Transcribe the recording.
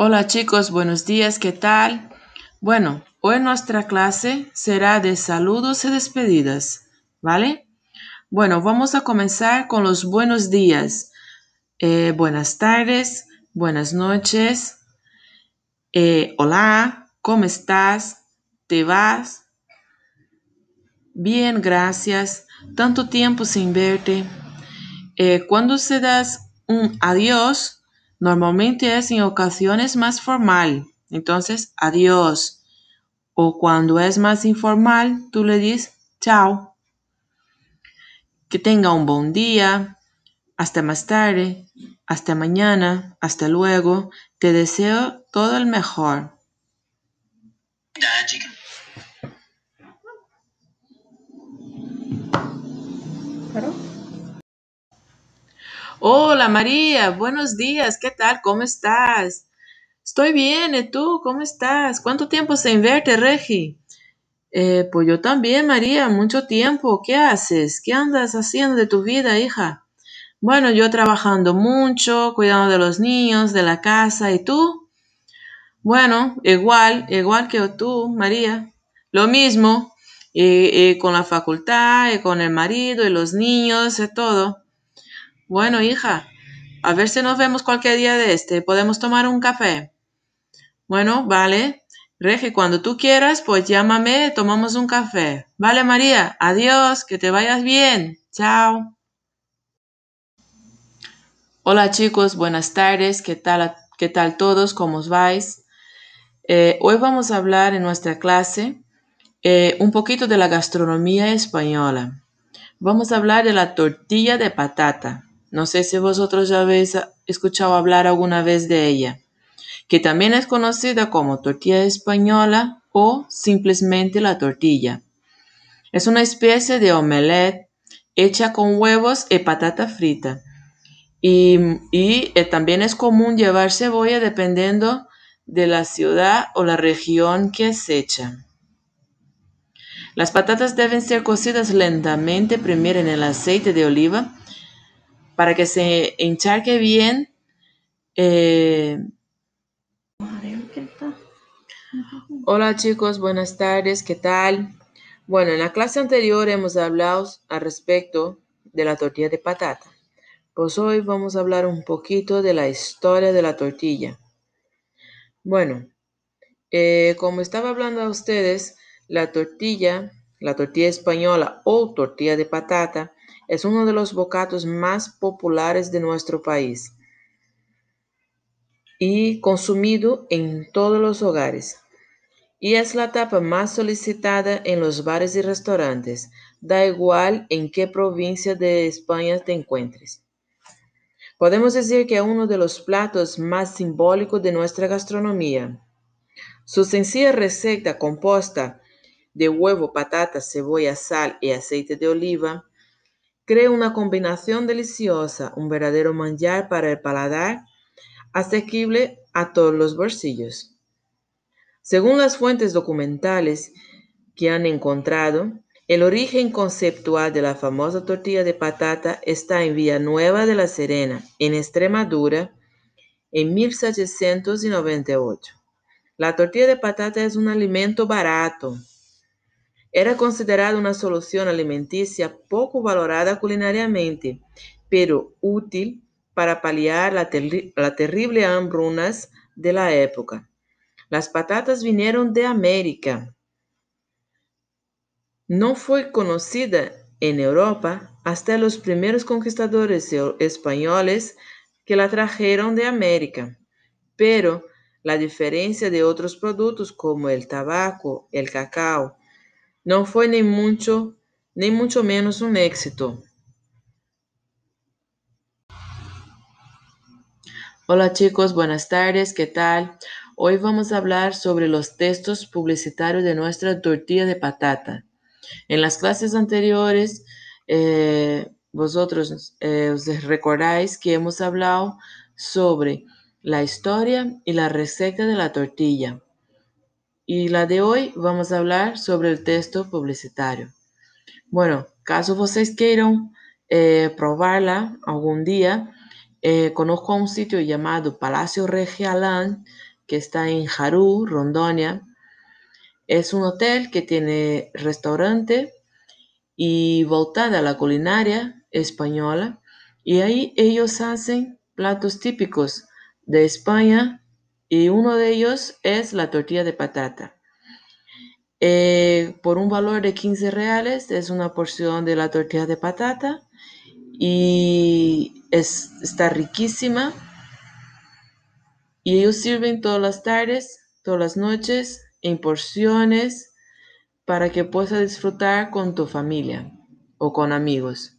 Hola chicos, buenos días, ¿qué tal? Bueno, hoy nuestra clase será de saludos y despedidas, ¿vale? Bueno, vamos a comenzar con los buenos días. Eh, buenas tardes, buenas noches. Eh, hola, ¿cómo estás? ¿Te vas? Bien, gracias. Tanto tiempo sin verte. Eh, cuando se das un adiós, normalmente es en ocasiones más formal. Entonces, adiós. O cuando es más informal, tú le dices chao. Que tenga un buen día. Hasta más tarde. Hasta mañana. Hasta luego. Te deseo todo el mejor. Hola María, buenos días, ¿qué tal? ¿Cómo estás? Estoy bien, ¿y tú? ¿Cómo estás? ¿Cuánto tiempo sin verte, Regi? Eh, pues yo también, María, mucho tiempo. ¿Qué haces? ¿Qué andas haciendo de tu vida, hija? Bueno, yo trabajando mucho, cuidando de los niños, de la casa, ¿y tú? Bueno, igual, igual que tú, María. Lo mismo, y, y con la facultad, y con el marido, y los niños, y todo. Bueno, hija, a ver si nos vemos cualquier día de este. ¿Podemos tomar un café? Bueno, vale. Regi, cuando tú quieras, pues llámame, tomamos un café. Vale, María, adiós, que te vayas bien. Chao. Hola chicos, buenas tardes, ¿qué tal, qué tal todos? ¿Cómo os vais? Eh, hoy vamos a hablar en nuestra clase eh, un poquito de la gastronomía española. Vamos a hablar de la tortilla de patata. No sé si vosotros ya habéis escuchado hablar alguna vez de ella, que también es conocida como tortilla española o simplemente la tortilla. Es una especie de omelette hecha con huevos y patata frita. Y, eh, también es común llevar cebolla dependiendo de la ciudad o la región que es hecha. Las patatas deben ser cocidas lentamente primero en el aceite de oliva para que se encharque bien. Eh... Hola chicos, buenas tardes, ¿qué tal? Bueno, en la clase anterior hemos hablado al respecto de la tortilla de patata. Pues hoy vamos a hablar un poquito de la historia de la tortilla. Bueno, eh, como estaba hablando a ustedes, la tortilla, la tortilla española o tortilla de patata, es uno de los bocatos más populares de nuestro país y consumido en todos los hogares. Y es la tapa más solicitada en los bares y restaurantes, da igual en qué provincia de España te encuentres. Podemos decir que es uno de los platos más simbólicos de nuestra gastronomía. Su sencilla receta compuesta de huevo, patata, cebolla, sal y aceite de oliva Crea una combinación deliciosa, un verdadero manjar para el paladar, asequible a todos los bolsillos. Según las fuentes documentales que han encontrado, el origen conceptual de la famosa tortilla de patata está en Villanueva de la Serena, en Extremadura, en 1798. La tortilla de patata es un alimento barato, era considerada una solución alimenticia poco valorada culinariamente, pero útil para paliar la, terri la terrible hambrunas de la época. Las patatas vinieron de América. No fue conocida en Europa hasta los primeros conquistadores españoles que la trajeron de América, pero la diferencia de otros productos como el tabaco, el cacao, no fue ni mucho, ni mucho menos un éxito. Hola chicos, buenas tardes, ¿qué tal? Hoy vamos a hablar sobre los textos publicitarios de nuestra tortilla de patata. En las clases anteriores, eh, vosotros eh, os recordáis que hemos hablado sobre la historia y la receta de la tortilla. Y la de hoy vamos a hablar sobre el texto publicitario. Bueno, caso vocês queiram eh, probarla algún día, eh, conozco un sitio llamado Palacio Regialán que está en Jarú, Rondonia. Es un hotel que tiene restaurante y voltada a la culinaria española. Y ahí ellos hacen platos típicos de España y uno de ellos es la tortilla de patata. Eh, por un valor de 15 reales es una porción de la tortilla de patata y es, está riquísima. Y ellos sirven todas las tardes, todas las noches, en porciones para que puedas disfrutar con tu familia o con amigos.